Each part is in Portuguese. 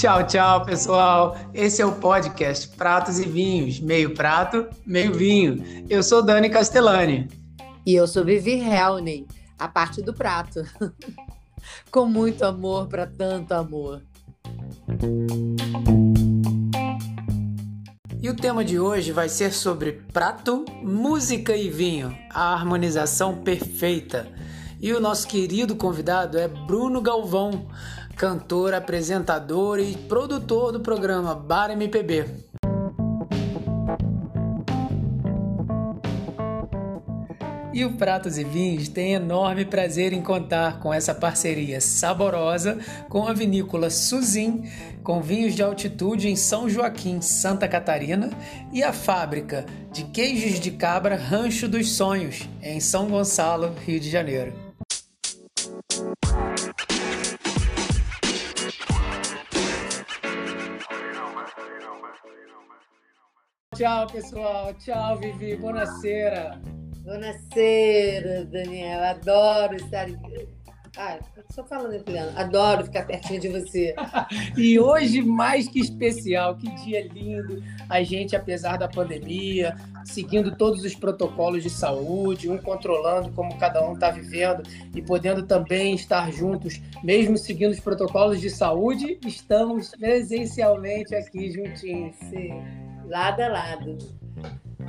Tchau, tchau, pessoal. Esse é o podcast Pratos e Vinhos, meio prato, meio vinho. Eu sou Dani Castellani. E eu sou Vivi Helney, a parte do prato. Com muito amor para tanto amor. E o tema de hoje vai ser sobre prato, música e vinho, a harmonização perfeita. E o nosso querido convidado é Bruno Galvão, cantor, apresentador e produtor do programa Bar MPB. E o Pratos e Vinhos tem enorme prazer em contar com essa parceria saborosa com a vinícola Suzin, com vinhos de altitude em São Joaquim, Santa Catarina, e a fábrica de queijos de cabra Rancho dos Sonhos, em São Gonçalo, Rio de Janeiro. Tchau, pessoal. Tchau, Vivi. Buonasera. Buonasera, Daniel. Adoro estar Ah, só falando italiano. Adoro ficar pertinho de você. e hoje, mais que especial, que dia lindo. A gente, apesar da pandemia, seguindo todos os protocolos de saúde, um controlando como cada um está vivendo e podendo também estar juntos, mesmo seguindo os protocolos de saúde, estamos presencialmente aqui juntinhos. Sim, lado a lado.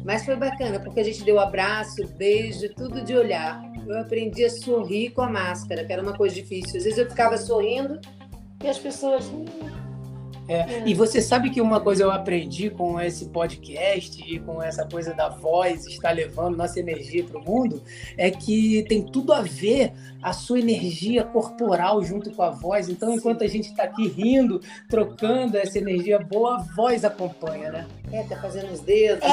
Mas foi bacana, porque a gente deu abraço, beijo, tudo de olhar. Eu aprendi a sorrir com a máscara, que era uma coisa difícil. Às vezes eu ficava sorrindo e as pessoas. Hum, é, é. E você sabe que uma coisa eu aprendi com esse podcast e com essa coisa da voz estar levando nossa energia para o mundo é que tem tudo a ver a sua energia corporal junto com a voz. Então, enquanto a gente está aqui rindo, trocando essa energia boa, a voz acompanha, né? É, tá fazendo os dedos.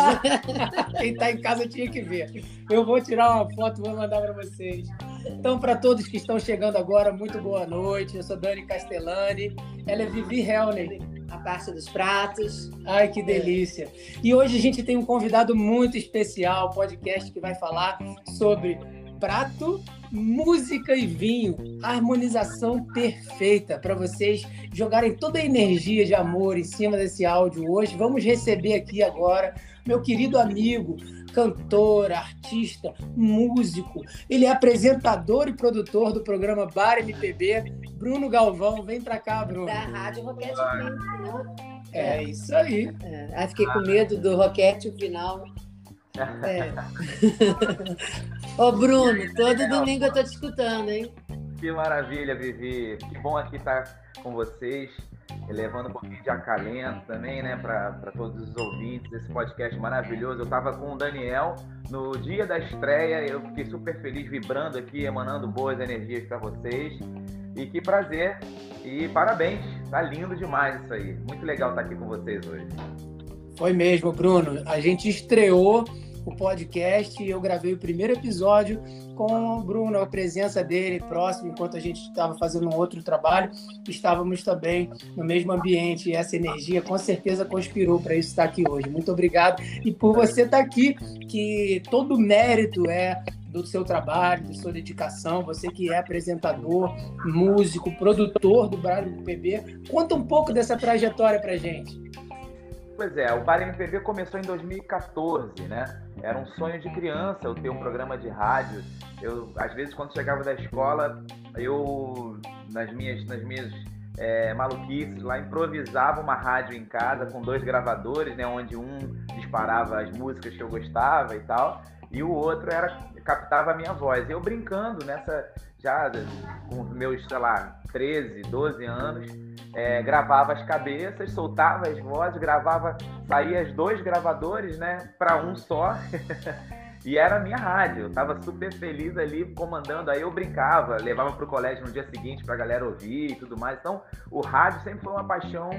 Quem está em casa tinha que ver. Eu vou tirar uma foto e vou mandar para vocês. Então, para todos que estão chegando agora, muito boa noite. Eu sou Dani Castellani. Ela é Vivi Helner. A parte dos pratos. Ai, que delícia. E hoje a gente tem um convidado muito especial, podcast que vai falar sobre prato, música e vinho, harmonização perfeita para vocês jogarem toda a energia de amor em cima desse áudio hoje. Vamos receber aqui agora meu querido amigo, cantor, artista, músico. Ele é apresentador e produtor do programa Bar MPB. Bruno Galvão, vem pra cá, Bruno. Da Rádio Roquete Final. É, isso aí. É, aí fiquei com medo do Roquete final. É. Ô, Bruno, todo domingo eu tô te escutando, hein? Que maravilha, Vivi. Que bom aqui estar com vocês levando um pouquinho de acalento também, né, para todos os ouvintes desse podcast maravilhoso. Eu estava com o Daniel no dia da estreia, eu fiquei super feliz, vibrando aqui, emanando boas energias para vocês. E que prazer e parabéns, tá lindo demais isso aí. Muito legal estar aqui com vocês hoje. Foi mesmo, Bruno. A gente estreou o podcast. Eu gravei o primeiro episódio com o Bruno, a presença dele próximo, enquanto a gente estava fazendo um outro trabalho. Estávamos também no mesmo ambiente e essa energia com certeza conspirou para isso estar aqui hoje. Muito obrigado. E por você estar aqui, que todo mérito é do seu trabalho, da sua dedicação, você que é apresentador, músico, produtor do Brasil PB. Conta um pouco dessa trajetória para gente. Pois é, o Bar MPB começou em 2014, né? Era um sonho de criança eu ter um programa de rádio. Eu, às vezes, quando chegava da escola, eu, nas minhas, nas minhas é, maluquices lá, improvisava uma rádio em casa com dois gravadores, né? Onde um disparava as músicas que eu gostava e tal, e o outro era captava a minha voz. Eu brincando nessa, já com meus, sei lá, 13, 12 anos, é, gravava as cabeças, soltava as vozes, gravava, saía os dois gravadores, né, para um só. e era a minha rádio. Eu tava super feliz ali comandando. Aí eu brincava, levava pro colégio no dia seguinte pra galera ouvir e tudo mais. Então, o rádio sempre foi uma paixão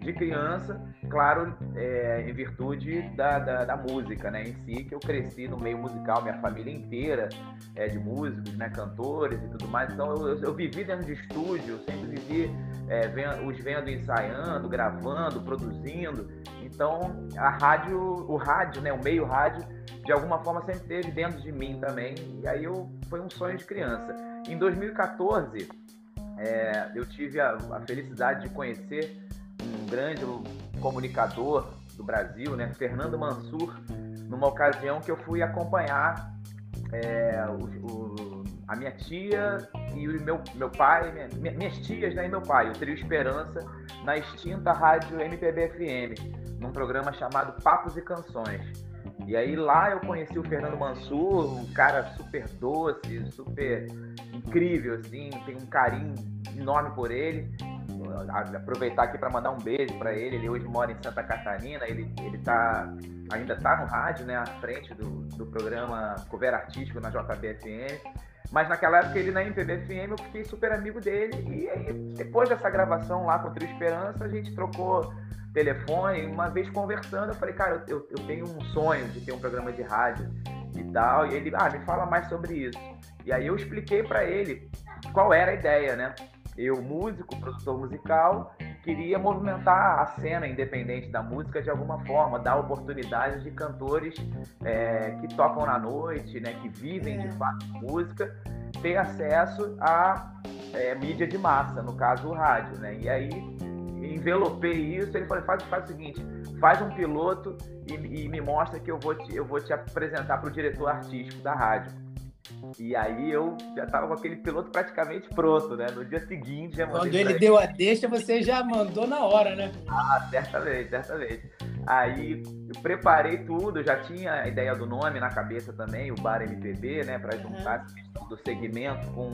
de criança, claro, é, em virtude da, da, da, música, né, em si, que eu cresci no meio musical, minha família inteira é de músicos, né, cantores e tudo mais. Então, eu, eu vivi dentro de estúdio, sempre vivi é, vendo, os vendo ensaiando, gravando, produzindo. Então, a rádio, o rádio, né, o meio rádio, de alguma forma sempre esteve dentro de mim também. E aí eu foi um sonho de criança. Em 2014, é, eu tive a, a, felicidade de conhecer um grande comunicador do Brasil, né, Fernando Mansur, numa ocasião que eu fui acompanhar é, o, o, a minha tia e o meu, meu pai, minha, minhas tias né, e meu pai, o Trio Esperança, na extinta rádio MPB-FM, num programa chamado Papos e Canções. E aí lá eu conheci o Fernando Mansur, um cara super doce, super incrível, assim, tem um carinho enorme por ele. Aproveitar aqui para mandar um beijo para ele. Ele hoje mora em Santa Catarina, ele, ele tá, ainda está no rádio, né, à frente do, do programa Cover Artístico na JBFM. Mas naquela época ele na MPB-FM eu fiquei super amigo dele. E aí, depois dessa gravação lá com o Trio Esperança, a gente trocou telefone. Uma vez conversando, eu falei, cara, eu, eu tenho um sonho de ter um programa de rádio e tal. E ele, ah, me fala mais sobre isso. E aí eu expliquei para ele qual era a ideia, né? Eu, músico, produtor musical, queria movimentar a cena independente da música de alguma forma, dar oportunidades de cantores é, que tocam na noite, né, que vivem de é. fato música, ter acesso à é, mídia de massa, no caso o rádio, né? E aí envelopei isso, ele falou, faz, faz o seguinte, faz um piloto e, e me mostra que eu vou te, eu vou te apresentar para o diretor artístico da rádio. E aí eu já estava com aquele piloto praticamente pronto, né? No dia seguinte já Quando ele deu a deixa, você já mandou na hora, né? Ah, certamente, certamente. Aí eu preparei tudo, eu já tinha a ideia do nome na cabeça também, o Bar MPB, né? Para juntar uhum. do segmento com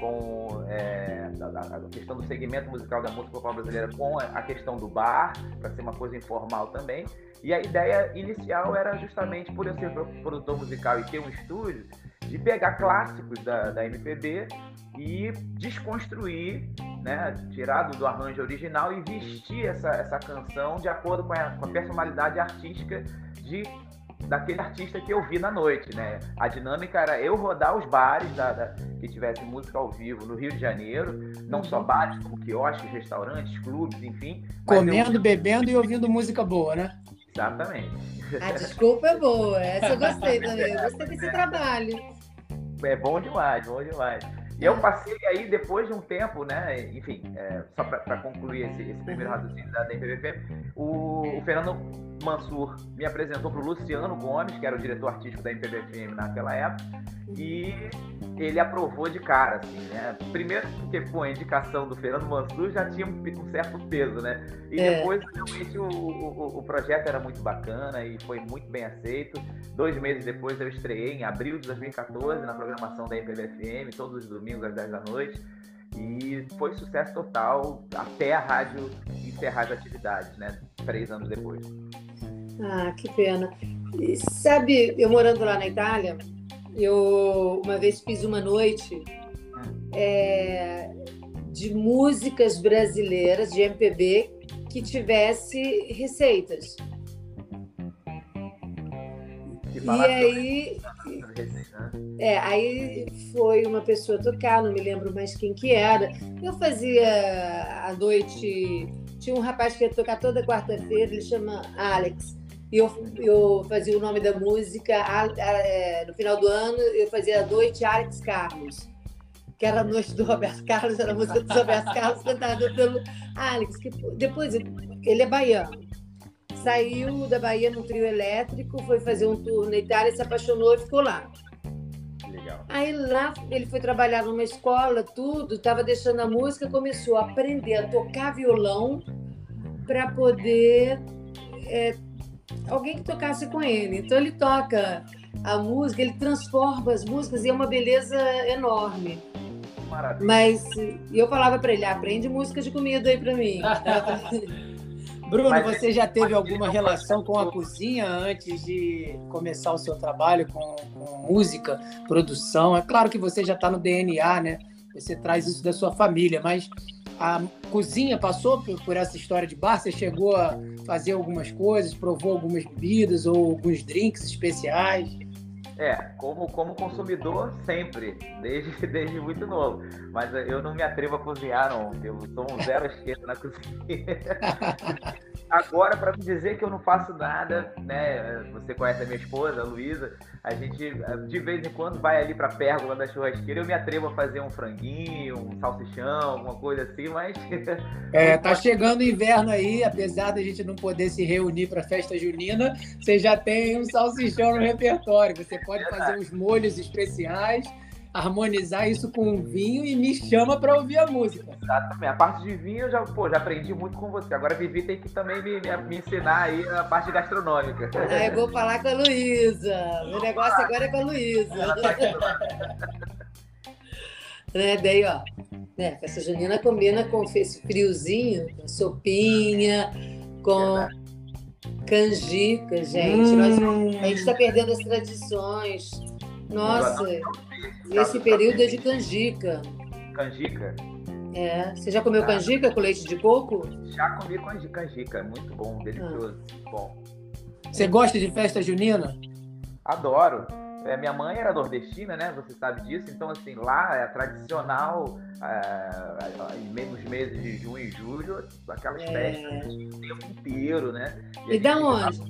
com é, a, a, questão do segmento musical da música popular brasileira com a questão do bar, para ser uma coisa informal também. E a ideia inicial era justamente, por eu ser produtor musical e ter um estúdio, de pegar clássicos da, da MPB e desconstruir, né, tirar do, do arranjo original e vestir essa, essa canção de acordo com a, com a personalidade artística de daquele artista que eu vi na noite, né? A dinâmica era eu rodar os bares da, da, que tivesse música ao vivo no Rio de Janeiro, não só uhum. bares, como quiosques, restaurantes, clubes, enfim. Comendo, eu... bebendo e ouvindo música boa, né? Exatamente. A desculpa é boa, essa eu gostei também. Eu gostei desse trabalho. É bom demais, bom demais. E eu passei aí, depois de um tempo, né? Enfim, é, só para concluir esse, esse, primeiro raciocínio da, da o, o, Fernando Mansur me apresentou para o Luciano Gomes, que era o diretor artístico da MPBFM naquela época, e ele aprovou de cara, assim, né? Primeiro porque, pô, a indicação do Fernando Mansur já tinha um, um certo peso, né? E é. depois, realmente, o, o, o, projeto era muito bacana e foi muito bem aceito. Dois meses depois eu estreiei, em abril de 2014, na programação da MPBFM, todos os domingos às 10 da noite. E foi sucesso total até a rádio encerrar as atividades, né? Três anos depois. Ah, que pena. E, sabe, eu morando lá na Itália, eu uma vez fiz uma noite é, de músicas brasileiras, de MPB, que tivesse receitas. E aí, é, aí foi uma pessoa tocar, não me lembro mais quem que era. Eu fazia à noite, tinha um rapaz que ia tocar toda quarta-feira, ele chama Alex. E eu, eu fazia o nome da música, é, no final do ano, eu fazia a noite Alex Carlos, que era a noite do Roberto Carlos, era a música do Roberto Carlos cantada pelo Alex. Que, depois, ele é baiano. Saiu da Bahia no trio elétrico, foi fazer um tour na Itália, se apaixonou e ficou lá. Legal. Aí lá ele foi trabalhar numa escola, tudo, estava deixando a música, começou a aprender a tocar violão para poder é, alguém que tocasse com ele. Então ele toca a música, ele transforma as músicas e é uma beleza enorme. Maravilha. Mas eu falava para ele, aprende música de comida aí para mim. Bruno, Mas, você já teve alguma relação com a cozinha antes de começar o seu trabalho com, com música, produção? É claro que você já está no DNA, né? Você traz isso da sua família, mas a cozinha passou por, por, essa história de bar? Você chegou a fazer algumas coisas, provou algumas bebidas ou alguns drinks especiais? É, como, como consumidor, sempre, desde, desde muito novo. Mas eu não me atrevo a cozinhar, não. Eu sou um zero esquerda na cozinha. Agora, para me dizer que eu não faço nada, né? Você conhece a minha esposa, a Luísa, a gente de vez em quando vai ali para a pérgola da churrasqueira, eu me atrevo a fazer um franguinho, um salsichão, alguma coisa assim, mas. É, tá chegando o inverno aí, apesar da gente não poder se reunir para festa junina, você já tem um salsichão no repertório. Você pode fazer uns molhos especiais, harmonizar isso com vinho e me chama para ouvir a música. Exatamente. A parte de vinho eu já, pô, já aprendi muito com você. Agora a Vivi tem que também me, me, me ensinar aí a parte gastronômica. Ah, eu vou falar com a Luísa. Meu negócio agora é com a Luísa. né? Daí, ó, né, festa junina combina com esse friozinho, com sopinha, com canjica, gente. Hum. Nós, a gente está perdendo as tradições. Nossa, esse período é de canjica. Canjica? É. Você já comeu ah. canjica com leite de coco? Já comi canjica, é muito bom, delicioso, ah. bom. Você gosta de festa junina? Adoro. É, minha mãe era nordestina, né? Você sabe disso. Então, assim, lá é tradicional, é, nos meses de junho e julho, aquelas é. festas o tempo inteiro, né? E, e da onde?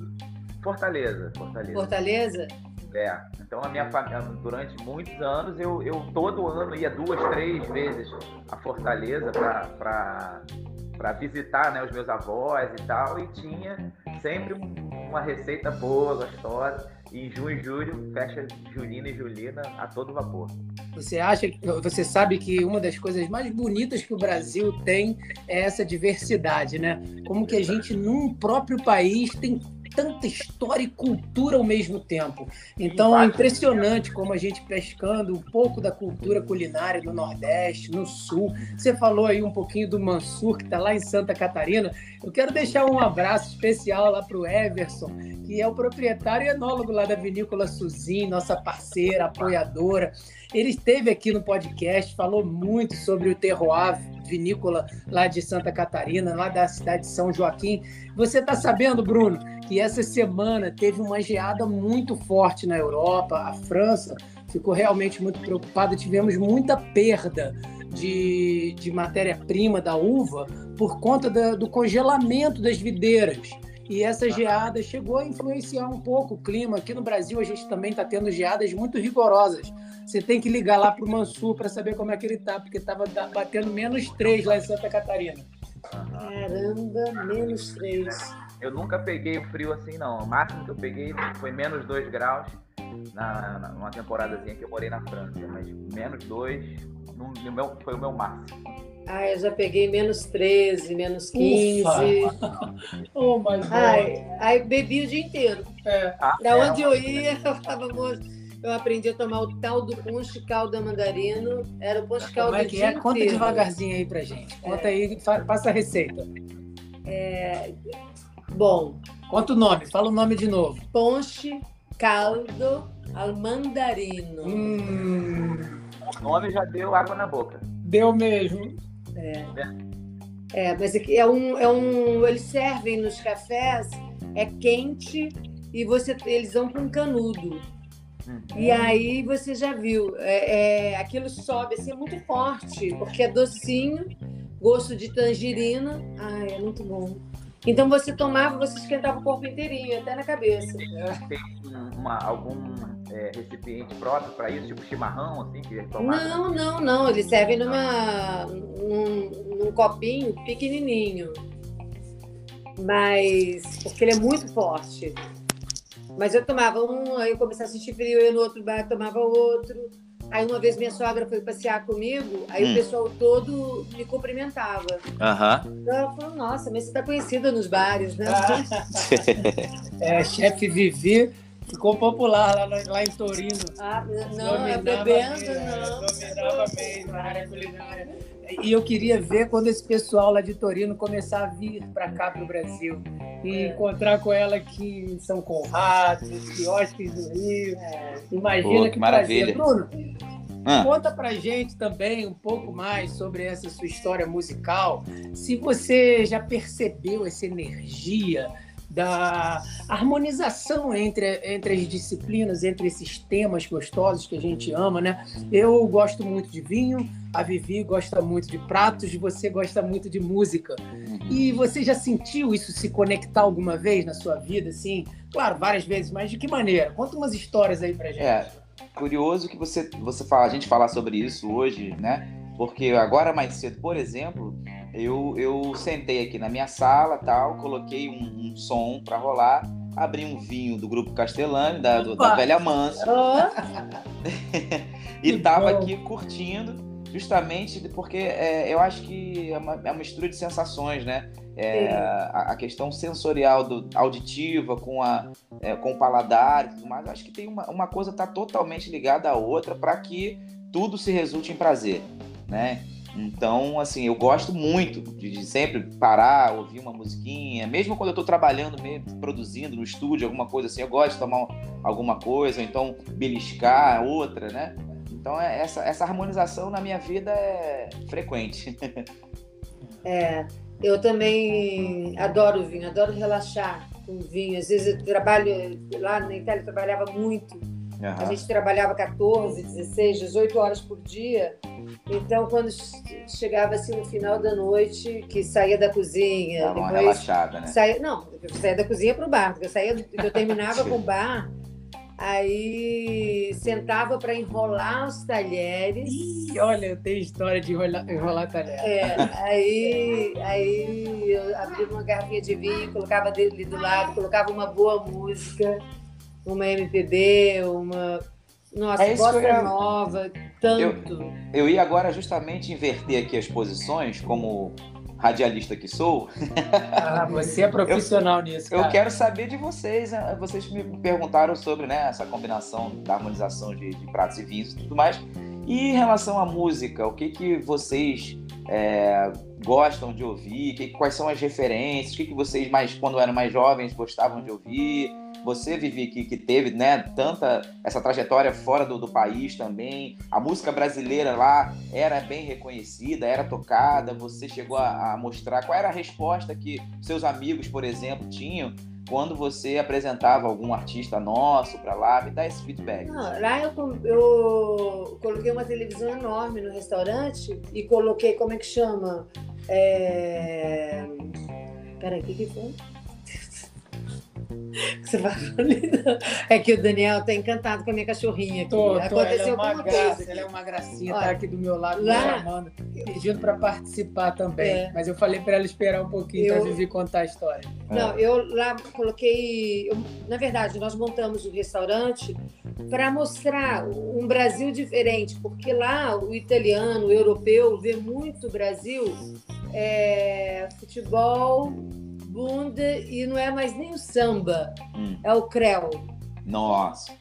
Fortaleza, Fortaleza. Fortaleza? É. Então a minha família, durante muitos anos, eu, eu todo ano ia duas, três vezes a Fortaleza para visitar né, os meus avós e tal, e tinha sempre uma receita boa, gostosa. E em junho e julho, festa junina e julina a todo vapor. Você acha, você sabe que uma das coisas mais bonitas que o Brasil tem é essa diversidade, né? Como que a gente num próprio país tem tanta história e cultura ao mesmo tempo. Então é impressionante como a gente pescando um pouco da cultura culinária do Nordeste, no Sul. Você falou aí um pouquinho do Mansur, que está lá em Santa Catarina. Eu quero deixar um abraço especial lá para o Everson, que é o proprietário e enólogo lá da Vinícola Suzin, nossa parceira, apoiadora. Ele esteve aqui no podcast, falou muito sobre o terroir vinícola lá de Santa Catarina, lá da cidade de São Joaquim. Você está sabendo, Bruno, que essa semana teve uma geada muito forte na Europa, a França ficou realmente muito preocupada, tivemos muita perda de, de matéria-prima da uva por conta da, do congelamento das videiras. E essa geada chegou a influenciar um pouco o clima. Aqui no Brasil, a gente também está tendo geadas muito rigorosas. Você tem que ligar lá para o Mansur para saber como é que ele está, porque estava batendo menos 3 lá em Santa Catarina. Caramba, menos 3. Eu nunca peguei frio assim, não. O máximo que eu peguei foi menos 2 graus na, na, numa temporadazinha que eu morei na França. Mas menos 2 no, no meu, foi o meu máximo. Ah, eu já peguei menos 13, menos 15. oh, my God. Ai, aí bebi o dia inteiro. É. Ah, da é, onde eu ia, eu falava, moço, eu aprendi a tomar o tal do punch calda mandarino. Era o punch calda Como é que é? Conta inteiro. devagarzinho aí pra gente. Conta é. aí, passa a receita. É... Bom. Conta o nome, fala o nome de novo. Ponche caldo al mandarino. Hum. O nome já deu água na boca. Deu mesmo. É. É, mas é um, é um. Eles servem nos cafés, é quente e você, eles vão com canudo. Uhum. E aí você já viu, é, é, aquilo sobe assim, é muito forte, porque é docinho, gosto de tangerina. Ai, é muito bom. Então você tomava, você esquentava o corpo inteirinho, até na cabeça. Tem uma, algum é, recipiente próprio para isso, tipo chimarrão, assim, que Não, não, não. Eles servem numa, num, num copinho pequenininho. Mas, porque ele é muito forte. Mas eu tomava um, aí eu comecei a sentir frio, eu no outro bar tomava outro. Aí uma vez minha sogra foi passear comigo, aí hum. o pessoal todo me cumprimentava. Uhum. Então ela falou, nossa, mas você tá conhecida nos bares, né? é, chefe Vivi ficou popular lá, lá em Torino. Ah, não, é bebendo, não. Dominava mesmo a área culinária. E eu queria ver quando esse pessoal lá de Torino começar a vir para cá, para o Brasil, e é. encontrar com ela aqui em São Conrado, nos quiosques do Rio. É. Imagina Pô, que, que maravilha. Bruno, ah. Conta pra gente também um pouco mais sobre essa sua história musical. Se você já percebeu essa energia da harmonização entre, entre as disciplinas, entre esses temas gostosos que a gente ama, né? Eu gosto muito de vinho, a Vivi gosta muito de pratos, você gosta muito de música. E você já sentiu isso se conectar alguma vez na sua vida, assim? Claro, várias vezes, mas de que maneira? Conta umas histórias aí pra gente. É, curioso que você, você fala, a gente falar sobre isso hoje, né? Porque agora mais cedo, por exemplo, eu, eu sentei aqui na minha sala, tal, coloquei um, um som para rolar, abri um vinho do grupo Castelani, da, do, da Velha Manso, e tava aqui curtindo, justamente porque é, eu acho que é uma, é uma mistura de sensações, né? É, a, a, questão sensorial, do, auditiva, com, a, é, com o paladar e tudo mais, eu acho que tem uma, uma coisa tá totalmente ligada à outra para que tudo se resulte em prazer, né? Então, assim, eu gosto muito de, de, sempre parar, ouvir uma musiquinha, mesmo quando eu estou trabalhando, mesmo, produzindo no estúdio, alguma coisa assim, eu gosto de tomar alguma coisa, então beliscar outra, né? Então, é, essa, essa harmonização na minha vida é frequente. é, eu também adoro vinho, adoro relaxar com vinho. Às vezes eu trabalho, lá na Itália eu trabalhava muito Uhum. A gente trabalhava 14, 16, 18 horas por dia. Então, quando chegava assim no final da noite, que saía da cozinha. Dava uma relaxada, né? Saía, não, eu saía da cozinha para o bar. Eu, saía, eu terminava com o bar, aí sentava para enrolar os talheres. Ih, olha, eu tenho história de enrolar, enrolar talheres. É, aí, aí eu abria uma garrafinha de vinho, colocava dele do lado, colocava uma boa música uma MPB, uma nossa, é bossa ia... nova, tanto. Eu, eu ia agora justamente inverter aqui as posições, como radialista que sou. Ah, você é profissional eu, nisso. Cara. Eu quero saber de vocês. Né? Vocês me perguntaram sobre né, essa combinação da harmonização de, de pratos e vinhos e tudo mais. E em relação à música, o que, que vocês é, gostam de ouvir? Que, quais são as referências? O que, que vocês, mais, quando eram mais jovens, gostavam de ouvir? Você, Vivi, que, que teve né, tanta essa trajetória fora do, do país também, a música brasileira lá era bem reconhecida, era tocada, você chegou a, a mostrar qual era a resposta que seus amigos, por exemplo, tinham quando você apresentava algum artista nosso para lá, me dá esse feedback. Não, lá eu, eu, coloquei uma televisão enorme no restaurante e coloquei, como é que chama? É... Peraí, o que, que foi? Você vai É que o Daniel tá encantado com a minha cachorrinha aqui. Tô, tô, Aconteceu ela é uma graça, ela é uma gracinha, tá Olha, tá aqui do meu lado, lá, me chamando, pedindo para participar também. É. Mas eu falei para ela esperar um pouquinho eu... para Vivi contar a história. Não, eu lá coloquei. Eu, na verdade, nós montamos o um restaurante para mostrar um Brasil diferente, porque lá o italiano, o europeu, vê muito Brasil é, futebol bunda e não é mais nem o samba, hum. é o creu. Nossa.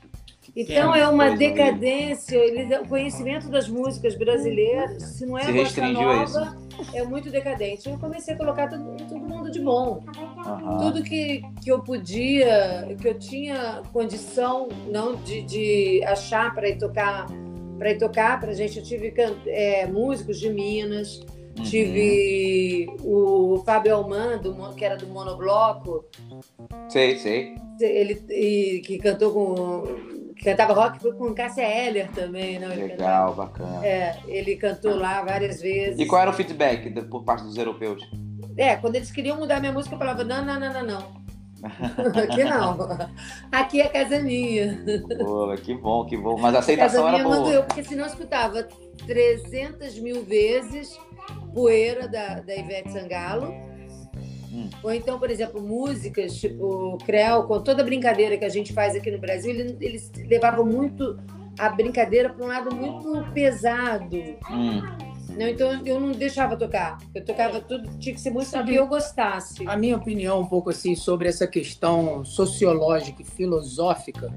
Então é uma decadência, ele, o conhecimento das músicas brasileiras, se não é se nova, é muito decadente. Eu comecei a colocar todo, todo mundo de bom. Uhum. Tudo que, que eu podia, que eu tinha condição não de, de achar para ir tocar para ir tocar para gente. Eu tive é, músicos de Minas, Uhum. Tive o Fábio Almando, que era do Monobloco. Sei, sei. Ele e, que cantou com. Que cantava rock foi com Cássia Eller também, né? Legal, cantava, bacana. É, ele cantou lá várias vezes. E qual era o feedback por parte dos europeus? É, quando eles queriam mudar minha música, eu falava: não, não, não, não, não. Aqui não. Aqui é casa minha. Pô, que bom, que bom. Mas a aceitação casa era boa. Eu, porque senão eu escutava 300 mil vezes Poeira, da, da Ivete Sangalo. Hum. Ou então, por exemplo, músicas tipo Creu, com toda a brincadeira que a gente faz aqui no Brasil, eles, eles levavam muito a brincadeira para um lado muito pesado. Hum. Não, então eu não deixava tocar. Eu tocava tudo, tinha que ser música Sabe, que eu gostasse. A minha opinião um pouco assim sobre essa questão sociológica e filosófica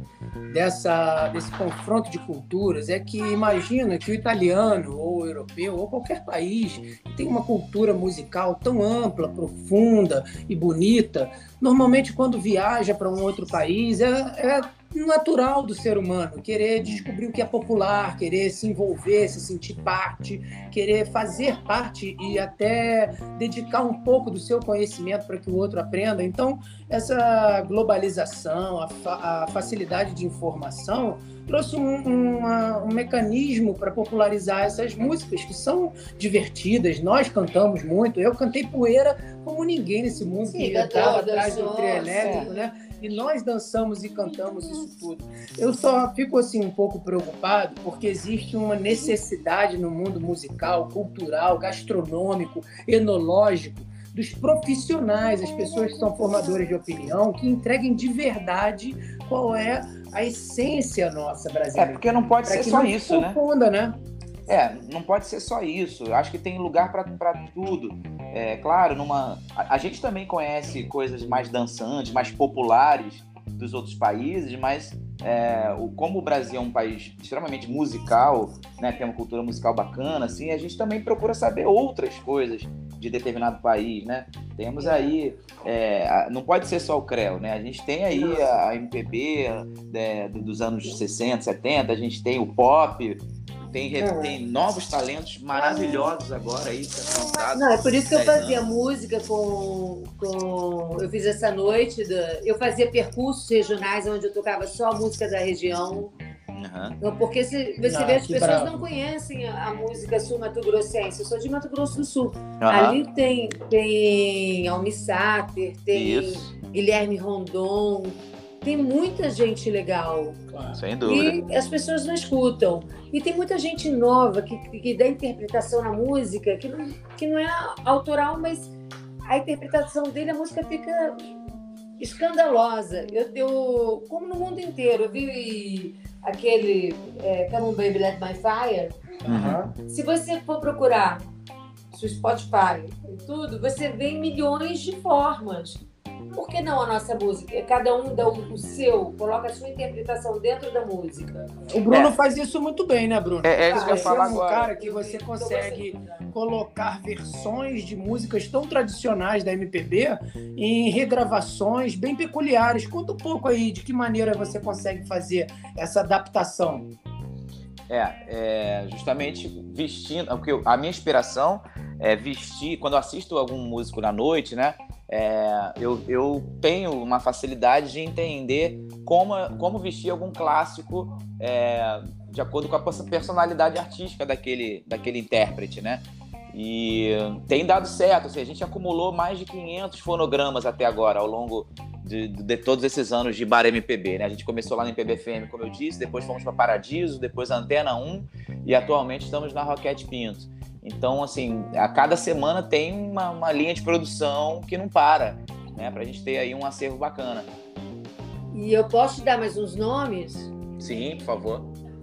dessa desse confronto de culturas é que imagina que o italiano ou o europeu ou qualquer país que tem uma cultura musical tão ampla, profunda e bonita, normalmente quando viaja para um outro país é, é natural do ser humano, querer descobrir o que é popular, querer se envolver, se sentir parte, querer fazer parte e até dedicar um pouco do seu conhecimento para que o outro aprenda. Então, essa globalização, a, fa a facilidade de informação trouxe um, uma, um mecanismo para popularizar essas músicas que são divertidas. Nós cantamos muito. Eu cantei poeira como ninguém nesse mundo Sim, que estava atrás do trio elétrico, né? E nós dançamos e cantamos isso tudo. Eu só fico assim um pouco preocupado porque existe uma necessidade no mundo musical, cultural, gastronômico, enológico dos profissionais, as pessoas que são formadores de opinião, que entreguem de verdade qual é a essência nossa brasileira. É, porque não pode ser só isso, né? confunda, né? É, não pode ser só isso. Acho que tem lugar para tudo. É claro, numa a, a, gente também conhece coisas mais dançantes, mais populares dos outros países, mas é, o, como o Brasil é um país extremamente musical, né, tem uma cultura musical bacana, assim, a gente também procura saber outras coisas de determinado país, né? Temos aí, é, não pode ser só o CREO, né? A gente tem aí a MPB é, dos anos 60, 70, a gente tem o pop, tem, é. tem novos talentos maravilhosos agora aí Não, é por isso que eu fazia anos. música com, com. Eu fiz essa noite. Da, eu fazia percursos regionais onde eu tocava só música da região. Uhum. Porque se, você ah, vê, as pessoas bravo. não conhecem a, a música sul-mato-grossense. Eu sou de Mato Grosso do Sul. Uhum. Ali tem, tem Almi Sater, tem Isso. Guilherme Rondon, tem muita gente legal. Claro. Sem dúvida. E as pessoas não escutam. E tem muita gente nova que, que dá interpretação na música, que não, que não é autoral, mas a interpretação dele, a música fica escandalosa. Eu, eu como no mundo inteiro, eu vi aquele é, Come on Baby Let My Fire. Uhum. Se você for procurar no Spotify e tudo, você vê milhões de formas por que não a nossa música? Cada um dá o, seu, coloca a sua interpretação dentro da música. O Bruno é. faz isso muito bem, né, Bruno? É, é isso que eu falo é um agora. cara que você consegue colocar versões de músicas tão tradicionais da MPB em regravações bem peculiares. Conta um pouco aí de que maneira você consegue fazer essa adaptação. É, é justamente vestindo, porque a minha inspiração é vestir, quando eu assisto algum músico na noite, né? É, eu, eu, tenho uma facilidade de entender como, como vestir algum clássico é, de acordo com a personalidade artística daquele, daquele intérprete, né? E tem dado certo, assim, a gente acumulou mais de 500 fonogramas até agora, ao longo de, de todos esses anos de Bar MPB, né? A gente começou lá no MPB FM, como eu disse, depois fomos para Paradiso, depois Antena 1 e atualmente estamos na Roquete Pinto. Então, assim, a cada semana tem uma, uma linha de produção que não para, né? Para a gente ter aí um acervo bacana. E eu posso te dar mais uns nomes? Sim, por favor.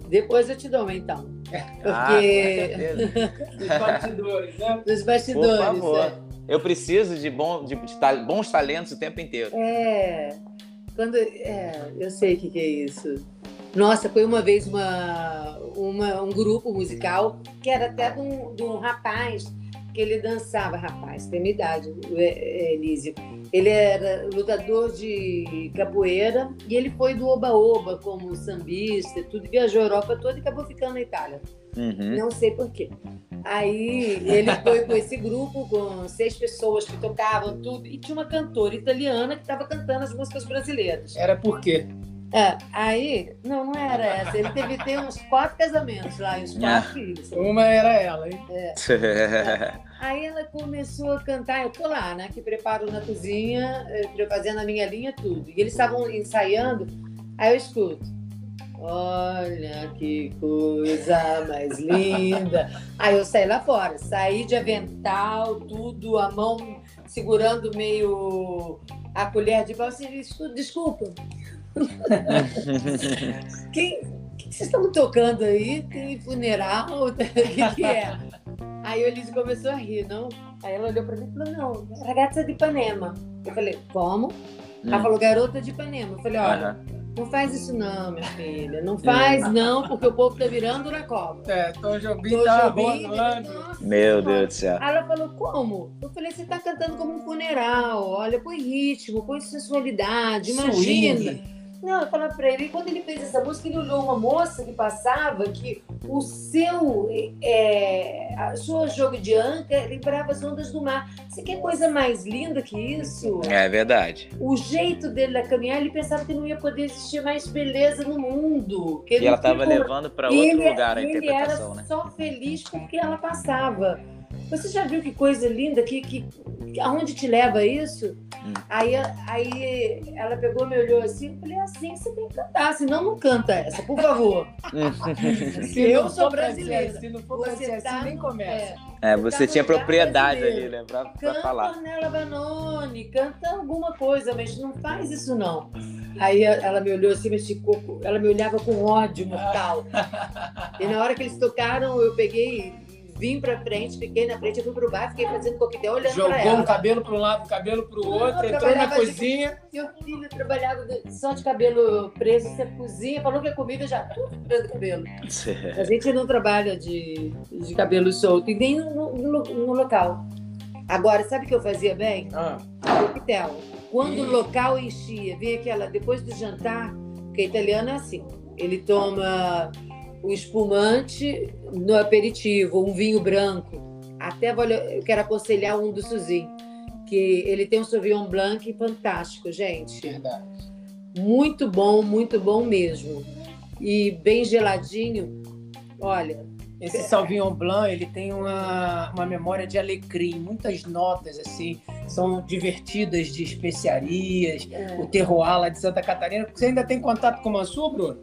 Depois eu te dou, então. Ah, Porque. Ah, Dos bastidores, né? Dos bastidores. Por favor. É. Eu preciso de, bom, de, de, bons talentos o tempo inteiro. É. Quando, é, eu sei o que, que é isso. Nossa, foi uma vez uma, uma, um grupo musical que era até de um, de um rapaz que ele dançava, rapaz, tem minha idade, é, é, Elísio. Ele era lutador de capoeira e ele foi do Oba-Oba como sambista, tudo, viajou a Europa toda e acabou ficando na Itália. Uhum. Não sei porquê. Aí ele foi com esse grupo, com seis pessoas que tocavam tudo, e tinha uma cantora italiana que estava cantando as músicas brasileiras. Era por quê? É, aí, não, não era essa. Ele teve ter uns quatro casamentos lá, uns quatro filhos. Uma era ela, hein? É. aí ela começou a cantar, eu tô lá, né? Que preparo na cozinha, eh, fazendo a minha linha, tudo. E eles estavam ensaiando, aí eu escuto. Olha que coisa mais linda. Aí eu saí lá fora, saí de avental, tudo, a mão segurando meio a colher de pau. Assim, desculpa, quem, que vocês estão tocando aí? Tem funeral? O que, que é? Aí a Elise começou a rir, não? Aí ela olhou pra mim e falou, não, ragazza de Ipanema. Eu falei, como? Hum. Ela falou, garota de Ipanema. Eu falei, olha, não faz isso não, minha filha. Não faz hum. não, porque o povo tá virando na cova. É, Tom Jobim Tom tá rolando. Meu Deus do céu. Aí ela falou, como? Eu falei, você tá cantando como um funeral. Olha, põe ritmo, põe sensualidade, imagina. Swing Não, eu falava pra ele, e quando ele fez essa música, ele olhou uma moça que passava que o seu, é, a sua jogo de anca lembrava as ondas do mar. Você quer coisa mais linda que isso? É verdade. O jeito dele a caminhar, ele pensava que não ia poder existir mais beleza no mundo. que ele E ela estava como- levando para outro ele, lugar a ele interpretação, era né? só feliz porque ela passava. Você já viu que coisa linda? Que, que, aonde te leva isso? Hum. Aí, aí ela pegou, me olhou assim, eu falei, assim você tem que cantar, senão não canta essa, por favor. Se Eu não sou pra brasileira. assim, Se não for pra Você ser tá assim, nem começa. é, É, Você tá tinha propriedade ali, né, pra, pra Canta falar. Ornella Vanoni, canta alguma coisa, mas não faz isso não. Aí ela me olhou assim, mas ficou, ela me olhava com ódio mortal. E na hora que eles tocaram, eu peguei, vim pra frente, fiquei na frente, eu fui pro bar, fiquei fazendo coquetel olhando pra Jogou ela. um cabelo para um lado, um cabelo para o Não, outro, eu entrou na de- cozinha. Meu filho trabalhava só de cabelo preso, você cozinha, falou que a comida já tudo preso cabelo. A gente não trabalha de, de cabelo solto, e nem no, no- no local. Agora, sabe o que eu fazia bem? Ah, Coquetel. Quando o local enchia, vem aquela, depois do jantar, porque italiano é assim, ele toma o espumante no aperitivo, um vinho branco. Até vou- eu quero aconselhar um do Suzin, que ele tem um Sauvignon Blanc fantástico, gente. verdade. Muito bom, muito bom mesmo. E bem geladinho. Olha, Esse Sauvignon Blanc, ele tem uma, uma memória de alecrim, muitas notas, assim, são divertidas de especiarias, o terroir lá de Santa Catarina. Você ainda tem contato com o Mansur, Bruno?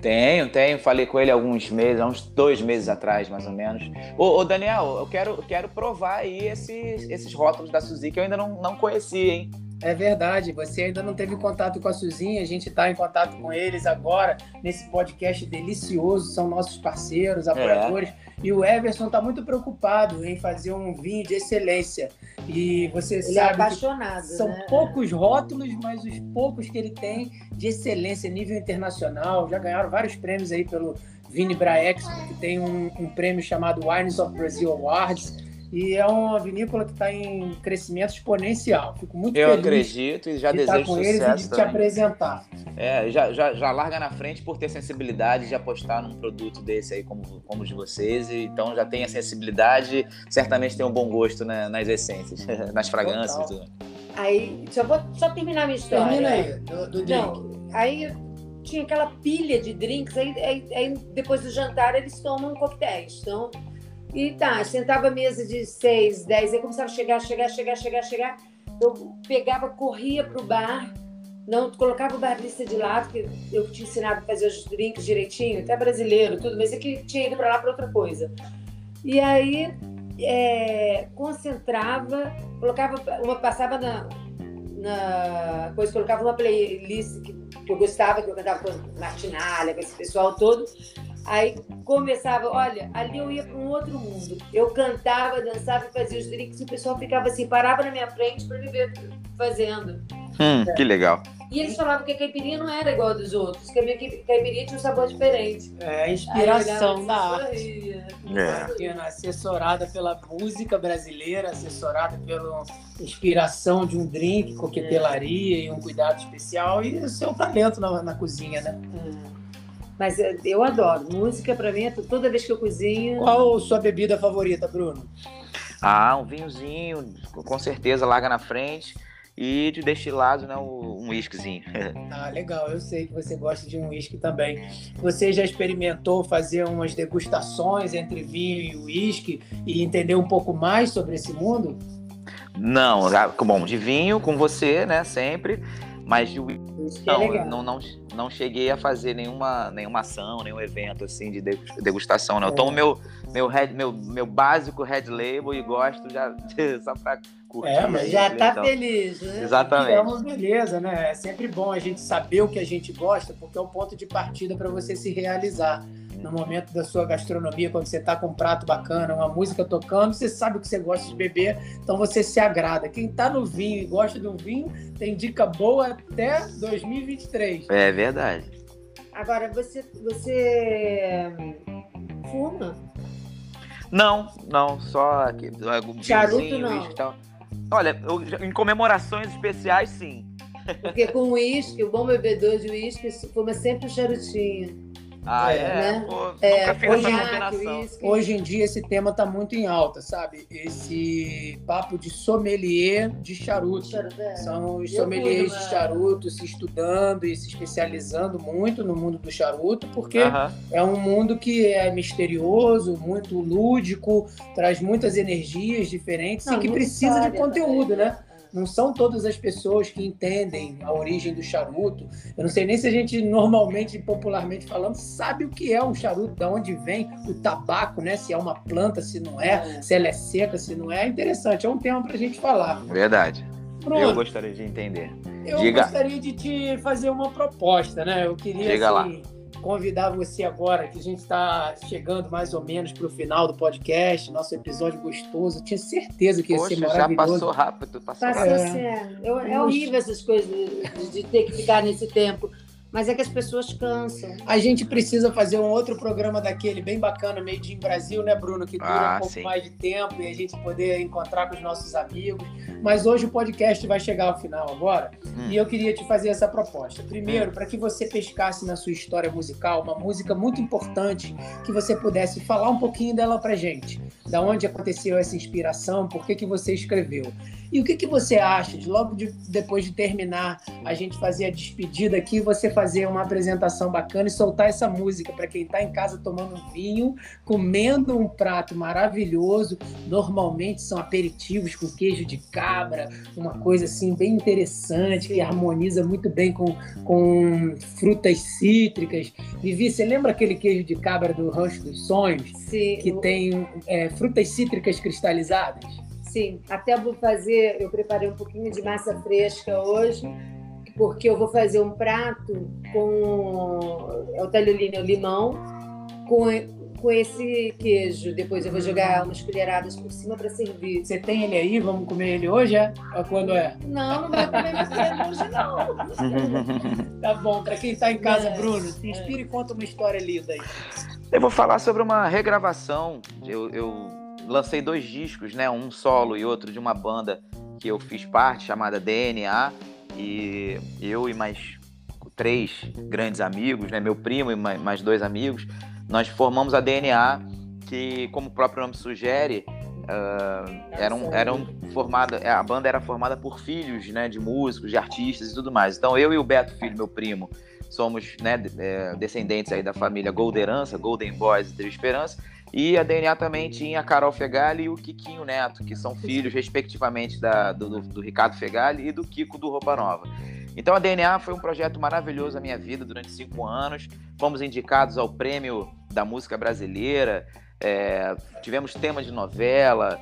Tenho, tenho. Falei com ele há alguns meses, há uns dois meses atrás, mais ou menos. Ô, ô, Daniel, eu quero, quero provar aí esses, esses rótulos da Suzy que eu ainda não, não conhecia, hein? É verdade, você ainda não teve contato com a Suzinha, a gente está em contato com eles agora, nesse podcast delicioso, são nossos parceiros, apoiadores, e o Everson está muito preocupado em fazer um vinho de excelência. E você ele é sabe que apaixonado, são né? poucos rótulos, mas os poucos que ele tem de excelência, nível internacional, já ganharam vários prêmios aí pelo Vini Braex, que tem um, um prêmio chamado Wines of Brazil Awards, e é uma vinícola que está em crescimento exponencial. Fico muito Eu feliz acredito e já de estar desejo com eles e de sucesso te apresentar. É, já, já, já larga na frente por ter sensibilidade de apostar num produto desse aí como, como os de vocês. E, então já tem a sensibilidade, certamente tem um bom gosto né, nas essências, nas fragrâncias. e Total. tudo. Aí, só vou só terminar minha história. Termina aí, do, do drink. Não, aí tinha aquela pilha de drinks, aí, aí- aí depois do jantar eles tomam coquetéis. Então, e tá, sentava a mesa de seis, dez, aí começava a chegar, chegar, chegar, chegar, chegar. Eu pegava, corria pro bar, não colocava o barista de lado, porque eu tinha ensinado a fazer os drinks direitinho, até brasileiro, tudo, mas é que tinha ido para lá para outra coisa. E aí é, concentrava, colocava uma, passava na, na coisa, colocava uma playlist que, que eu gostava, que eu cantava com Martinalha, com esse pessoal todo. Aí começava, olha, ali eu ia para um outro mundo. Eu cantava, dançava e fazia os drinks e o pessoal ficava assim, parava na minha frente para me ver fazendo. Hum, que legal. E eles falavam que a caipirinha não era igual a dos outros, que a minha caipirinha tinha um sabor diferente. É a inspiração da arte. É. Bacana, assessorada pela música brasileira, assessorada pela inspiração de um drink, coquetelaria e um cuidado especial e o seu talento na, na cozinha, né? É. Mas é, eu adoro. Música pra mim, é toda vez que eu cozinho. Qual a sua bebida favorita, Bruno? Ah, um vinhozinho, com certeza, larga na frente. E de destilado, né, um whiskyzinho. Ah, legal. Eu sei que você gosta de um uísque também. Você já experimentou fazer umas degustações entre vinho e uísque e entender um pouco mais sobre esse mundo? Não, bom, de vinho com você, né, sempre. Mas de whisky, Isso que é não, não, não, cheguei a fazer nenhuma, nenhuma ação, nenhum evento assim de degu- degustação, né? Eu É. tomo meu, meu, red, meu, meu básico red label e gosto já só pra curtir. É, mas Já aí, tá então. feliz, né? Exatamente. É uma beleza, né? É sempre bom a gente saber o que a gente gosta, porque é o ponto de partida para você se realizar. No momento da sua gastronomia, quando você está com um prato bacana, uma música tocando, você sabe o que você gosta de beber, então você se agrada. Quem está no vinho e gosta do vinho, tem dica boa até 2023. É verdade. Agora, você, você fuma? Não, não, só aqui, algum Charuto, vinhozinho, não. uísque e tal. Olha, eu em comemorações especiais, sim. Porque com uísque, o bom bebedor de uísque fuma sempre o charutinho. Ah, é? né? Pô, É, combinação. uísque. Hoje em dia esse tema tá muito em alta, sabe? Esse papo de sommelier de charuto. É. São os Eu sommeliers cuido, de né? charuto se estudando e se especializando muito no mundo do charuto, porque Aham. é um mundo que é misterioso, muito lúdico, traz muitas energias diferentes e Não, que muita precisa de conteúdo, também, né? Não são todas as pessoas que entendem a origem do charuto. Eu não sei nem se a gente, normalmente, popularmente falando, sabe o que é um charuto, de onde vem o tabaco, né? Se é uma planta, se não é, É. se ela é seca, se não é. É interessante, é um tema para a gente falar. Verdade. Bruno, Eu gostaria de entender. eu Diga. gostaria de te fazer uma proposta, né? Eu queria Diga assim, convidar você agora, que a gente está chegando mais ou menos para o final do podcast, nosso episódio gostoso. Eu tinha certeza que ia Poxa, ser já maravilhoso. passou rápido. Passou Passou rápido. é. Eu- é horrível essas coisas de, de ter que ficar nesse tempo. Mas é que as pessoas cansam. A gente precisa fazer um outro programa daquele bem bacana, Made in Brasil, né, Bruno? Que dura Ah, um pouco sim. mais de tempo e a gente poder encontrar com os nossos amigos. Mas hoje o podcast vai chegar ao final agora Hum. e eu queria te fazer essa proposta. Primeiro, para que você pescasse na sua história musical uma música muito importante, que você pudesse falar um pouquinho dela pra gente. Da onde aconteceu essa inspiração, por que, que você escreveu. E o que, que você acha de logo de- depois de terminar a gente fazer a despedida aqui, você fazer uma apresentação bacana e soltar essa música para quem está em casa tomando um vinho, comendo um prato maravilhoso. Normalmente são aperitivos com queijo de cabra, uma coisa assim bem interessante que harmoniza muito bem com, com frutas cítricas. Vivi, você lembra aquele queijo de cabra do Rancho dos Sonhos? Sim, Que tem é, frutas cítricas cristalizadas? Sim. Até vou fazer, eu preparei um pouquinho de massa fresca hoje, porque eu vou fazer um prato com é o talholine, o limão, com, com esse queijo. Depois eu vou jogar umas colheradas por cima para servir. Você tem ele aí? Vamos comer ele hoje? É? Ou quando é? Não, não vai comer hoje, não. Tá bom, para quem tá em casa, É. Bruno, se inspire e conta uma história linda aí. Eu vou falar sobre uma regravação. Eu, eu lancei dois discos, né? Um solo e outro de uma banda que eu fiz parte, chamada DNA. E eu e mais três grandes amigos, né? Meu primo e ma- mais dois amigos, nós formamos a DNA, que, como o próprio nome sugere, ah, eram, eram formada, é, a banda era formada por filhos, né? De músicos, de artistas e tudo mais. Então eu e o Beto Filho, meu primo, somos né, é, descendentes aí da família Golderança, Golden Boys e Trio Esperança. E a DNA também tinha a Carol Fegali e o Kikinho Neto, que são filhos, respectivamente, da, do, do- do Ricardo Fegali e do Kiko do Roupa Nova. Então a DNA foi um projeto maravilhoso na minha vida durante cinco anos. Fomos indicados ao prêmio da música brasileira, é, tivemos temas de novela,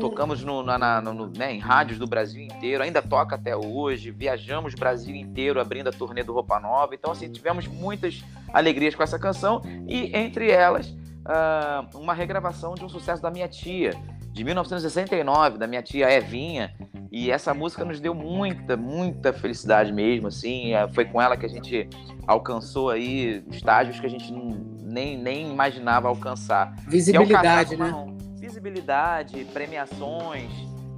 tocamos no, na- na- no- né, em rádios do Brasil inteiro, ainda toca até hoje, viajamos o Brasil inteiro abrindo a turnê do Roupa Nova. Então, assim, tivemos muitas alegrias com essa canção e, entre elas, ah, uma regravação de um sucesso da minha tia, de 1969, da minha tia Evinha. E essa música nos deu muita, muita felicidade mesmo, assim. eh, Foi com ela que a gente alcançou aí estágios que a gente nem, nem imaginava alcançar. É Visibilidade, Casaco né? Visibilidade, premiações,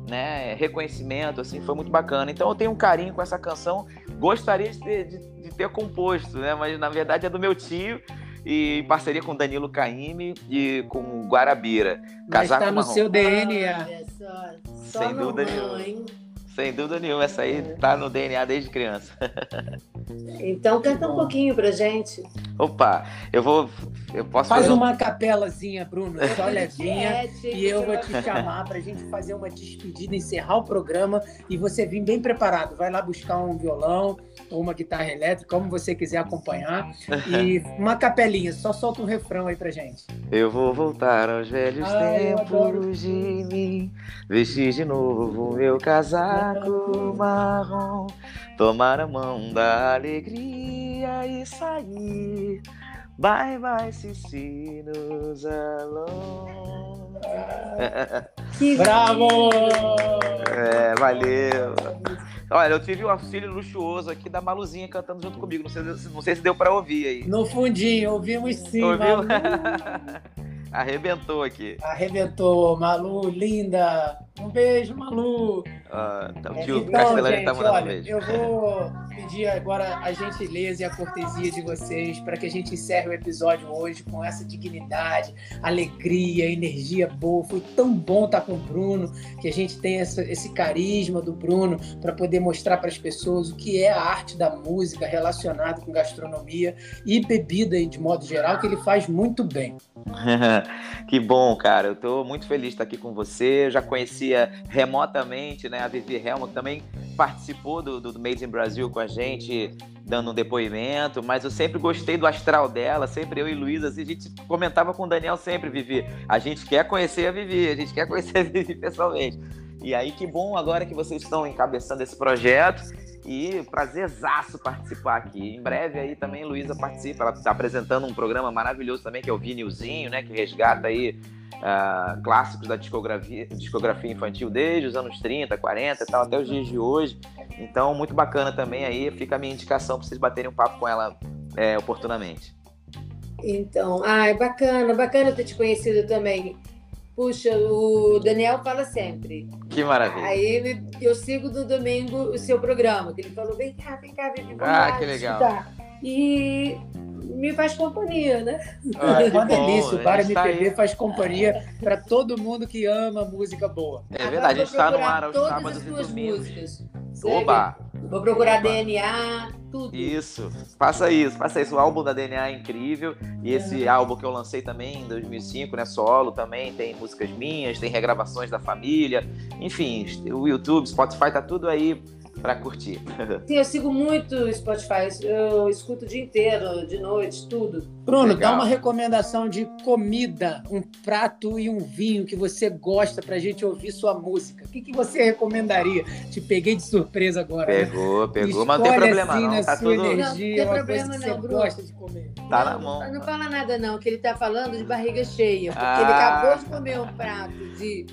né? Reconhecimento, assim, foi muito bacana. Então eu tenho um carinho com essa canção. Gostaria de ter, de- de ter composto, né? Mas na verdade é do meu tio. E em parceria com Danilo Caime e com Guarabira. Mas Casaco tá no marrom. seu DNA. Olha só, só Sem dúvida nenhuma. Sem dúvida nenhuma, essa aí tá no DNA desde criança. Então canta um pouquinho pra gente. Opa, eu vou. Eu posso Faz fazer um- uma capelazinha, Bruno, só levinha. Tiete, E eu você vou te chamar pra gente fazer uma despedida, encerrar o programa e você vir bem preparado. Vai lá buscar um violão ou uma guitarra elétrica, como você quiser acompanhar. E uma capelinha, só solta um refrão aí pra gente. Eu vou voltar aos velhos Ah, eu tempos de mim, vestir de novo meu casaco marrom, tomar a mão da alegria e sair. Bye bye, Cicinos alone. Que Bravo! É, valeu. Olha, eu tive o auxílio luxuoso aqui da Maluzinha cantando junto comigo. Não sei, não sei se deu pra ouvir aí. No fundinho, ouvimos sim, Ouviu? Malu. Arrebentou aqui. Arrebentou, Malu, linda. Um beijo, Malu. Ah, tá, o É, tio então, Castellani tá gente, mandando um olha, beijo. eu vou pedir agora a gentileza e a cortesia de vocês para que a gente encerre o episódio hoje com essa dignidade, alegria, energia boa. Foi tão bom estar com o Bruno, que a gente tem essa- esse carisma do Bruno para poder mostrar para as pessoas o que é a arte da música relacionada com gastronomia e bebida de modo geral, que ele faz muito bem. que bom, cara. Eu tô muito feliz de estar aqui com você. Eu já conhecia remotamente, né? A Vivi Helmut também participou do, do Made in Brasil com a gente, dando um depoimento, mas eu sempre gostei do astral dela, sempre eu e Luísa, assim, a gente comentava com o Daniel sempre, Vivi. A gente quer conhecer a Vivi, a gente quer conhecer a Vivi pessoalmente. E aí, que bom agora que vocês estão encabeçando esse projeto. E prazerzaço participar aqui. Em breve aí também Luísa participa, ela está apresentando um programa maravilhoso também, que é o Vinilzinho, né? Que resgata aí ah, clássicos da discografia, discografia infantil desde os anos 30, 40 e tal, até os dias de hoje. Então, muito bacana também aí. Fica a minha indicação para vocês baterem um papo com ela é, oportunamente. Então, ai, bacana, bacana ter te conhecido também. Puxa, o Daniel fala sempre. Que maravilha. Aí eu sigo no domingo o seu programa, que ele falou: vem cá, vem cá, vem cá. Ah, que legal. escutar." E me faz companhia, né? Ah, que Uma delícia, o a Bar tá MPB aí. faz companhia para todo mundo que ama música boa. É verdade, a gente está no ar aos todas sábados as e domingos. músicas. Oba! Vou procurar Oba. DNA, tudo. Isso, faça isso, faça isso. O álbum da DNA é incrível. E esse álbum que eu lancei também em 2005, né? Solo também, tem músicas minhas, tem regravações da família. Enfim, o YouTube, Spotify, tá tudo aí pra curtir. Sim, eu sigo muito Spotify, eu escuto o dia inteiro, de noite, tudo. Bruno, Legal. dá uma recomendação de comida, um prato e um vinho que você gosta pra gente ouvir sua música. O que, que você recomendaria? Te peguei de surpresa agora. né? Pegou, pegou, mas não tem problema assim, não. Tá sua tudo. energia, Não, tem uma problema não, Bruno. gosta de comer. Tá não, na mão. Não fala nada não, que ele tá falando de barriga cheia, porque Ah. ele acabou de comer um prato de,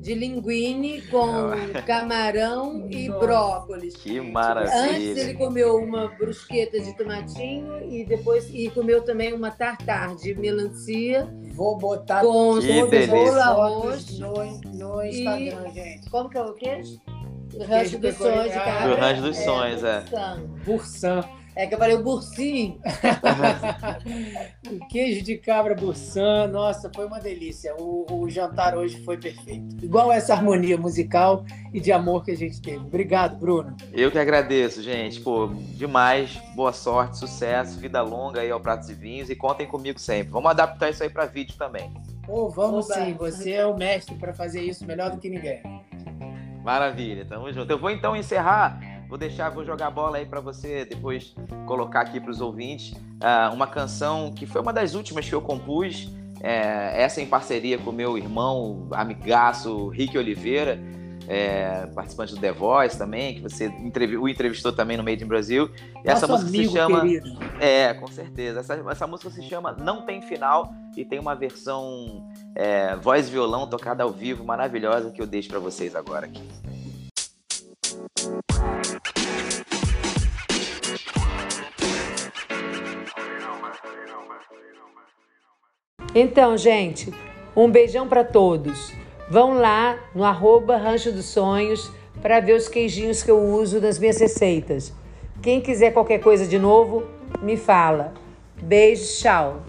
de linguine com camarão e Nossa. brócolis. Que Antes maravilha. ele comeu uma brusqueta de tomatinho e depois e comeu também uma tartar de melancia Vou botar com Que delícia. arroz. no, no Instagram, gente. Como que é o queijo? O Queijo rancho dos sonhos de Ah, cabra. o rancho dos sonhos, é. Bursan. Bursan. É que eu falei o bursinho. o queijo de cabra Bursan, nossa, foi uma delícia. O, o jantar hoje foi perfeito. Igual essa harmonia musical e de amor que a gente teve. Obrigado, Bruno. Eu que agradeço, gente. Pô, demais. Boa sorte, sucesso, vida longa aí ao Pratos e Vinhos e contem comigo sempre. Vamos adaptar isso aí pra vídeo também. Pô, vamos Oba. sim, você é o mestre para fazer isso melhor do que ninguém. Maravilha, tamo junto. Eu vou então encerrar, vou deixar, vou jogar a bola aí pra você depois colocar aqui pros ouvintes ah, uma canção que foi uma das últimas que eu compus, é, essa em parceria com meu irmão, amigaço Rick Oliveira, é, participante do The Voice também, que você entrevi- o entrevistou também no Made in Brasil. E essa música se chama. querido. É, com certeza. Essa, essa música se chama Não Tem Final e tem uma versão é, voz e violão tocada ao vivo maravilhosa que eu deixo pra vocês agora aqui. Então, gente, um beijão para todos. Vão lá no arroba Rancho dos Sonhos para ver os queijinhos que eu uso nas minhas receitas. Quem quiser qualquer coisa de novo, me fala. Beijo, tchau.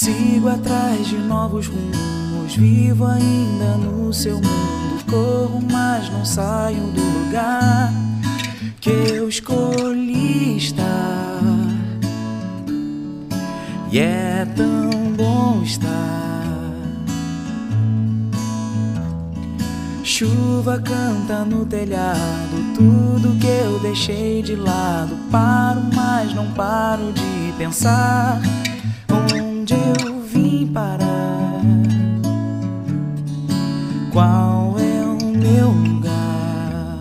Sigo atrás de novos rumos, vivo ainda no seu mundo. Corro, mas não saio do lugar que eu escolhi estar. E é tão bom estar. Chuva canta no telhado, tudo que eu deixei de lado. Paro, mas não paro de pensar parar. Qual é o meu lugar?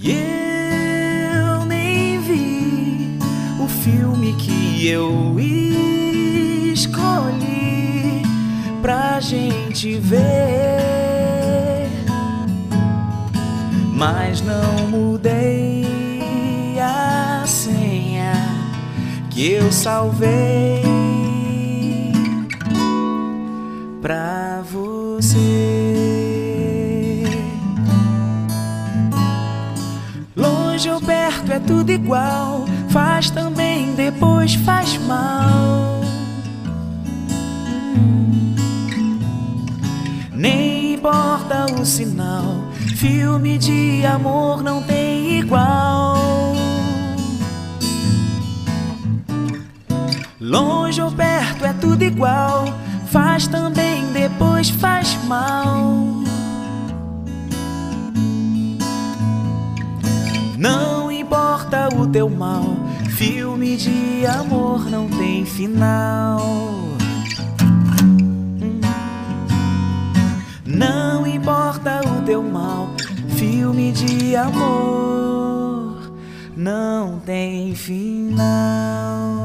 E eu nem vi o filme que eu escolhi pra gente ver. mas não eu salvei pra você. Longe ou perto é tudo igual, faz também, depois faz mal. Nem importa o sinal, filme de amor não tem igual. Longe ou perto é tudo igual, faz também, depois faz mal. Não importa o teu mal, filme de amor não tem final. Não importa o teu mal, filme de amor não tem final.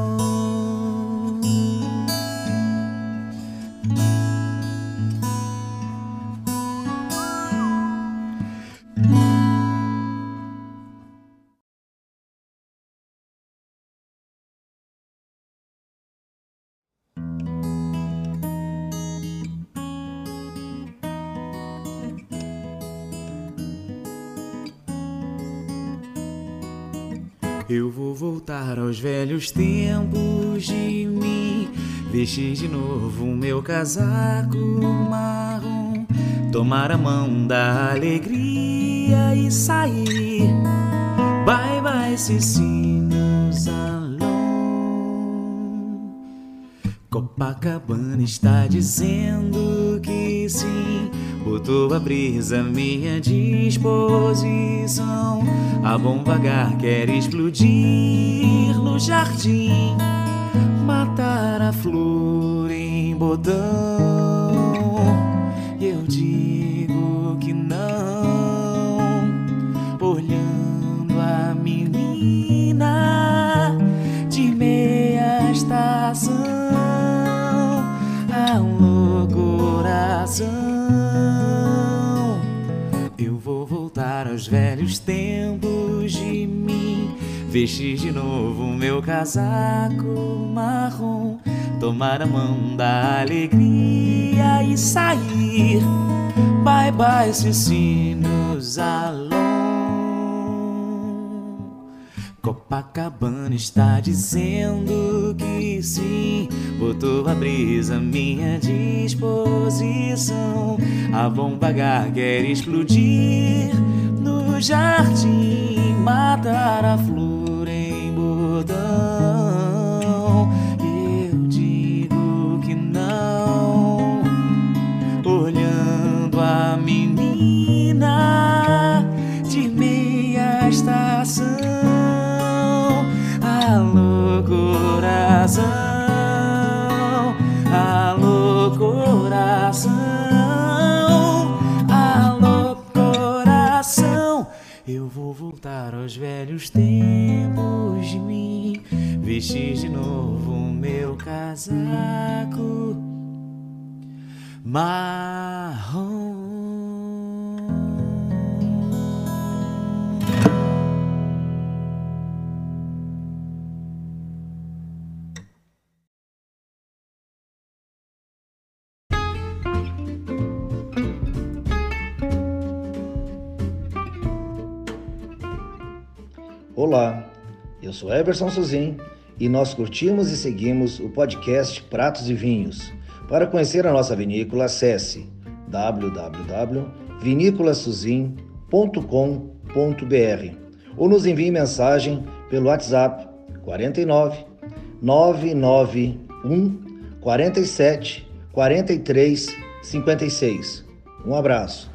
Eu vou voltar aos velhos tempos de mim. Vestir de novo meu casaco marrom. Tomar a mão da alegria e sair. Bye bye, Cecílio Salom. Copacabana está dizendo que sim. Botou a brisa à minha disposição. A bomba H quer explodir no jardim, matar a flor em bodão. E eu digo que não, olhando a menina de meia estação, alô coração. Vestir de novo meu casaco marrom. Tomar a mão da alegria e sair. Bye bye, Cicinos Alon. Copacabana está dizendo que sim. Botou a brisa à minha disposição. A bomba H quer explodir no jardim, matar a flor em botão. Velhos tempos de mim. Vestir de novo meu casaco marrom. Olá, eu sou Eberson Suzin e nós curtimos e seguimos o podcast Pratos e Vinhos. Para conhecer a nossa vinícola, acesse www.vinícolasuzin.com.br ou nos envie mensagem pelo WhatsApp 49 991 47 43 56. Um abraço.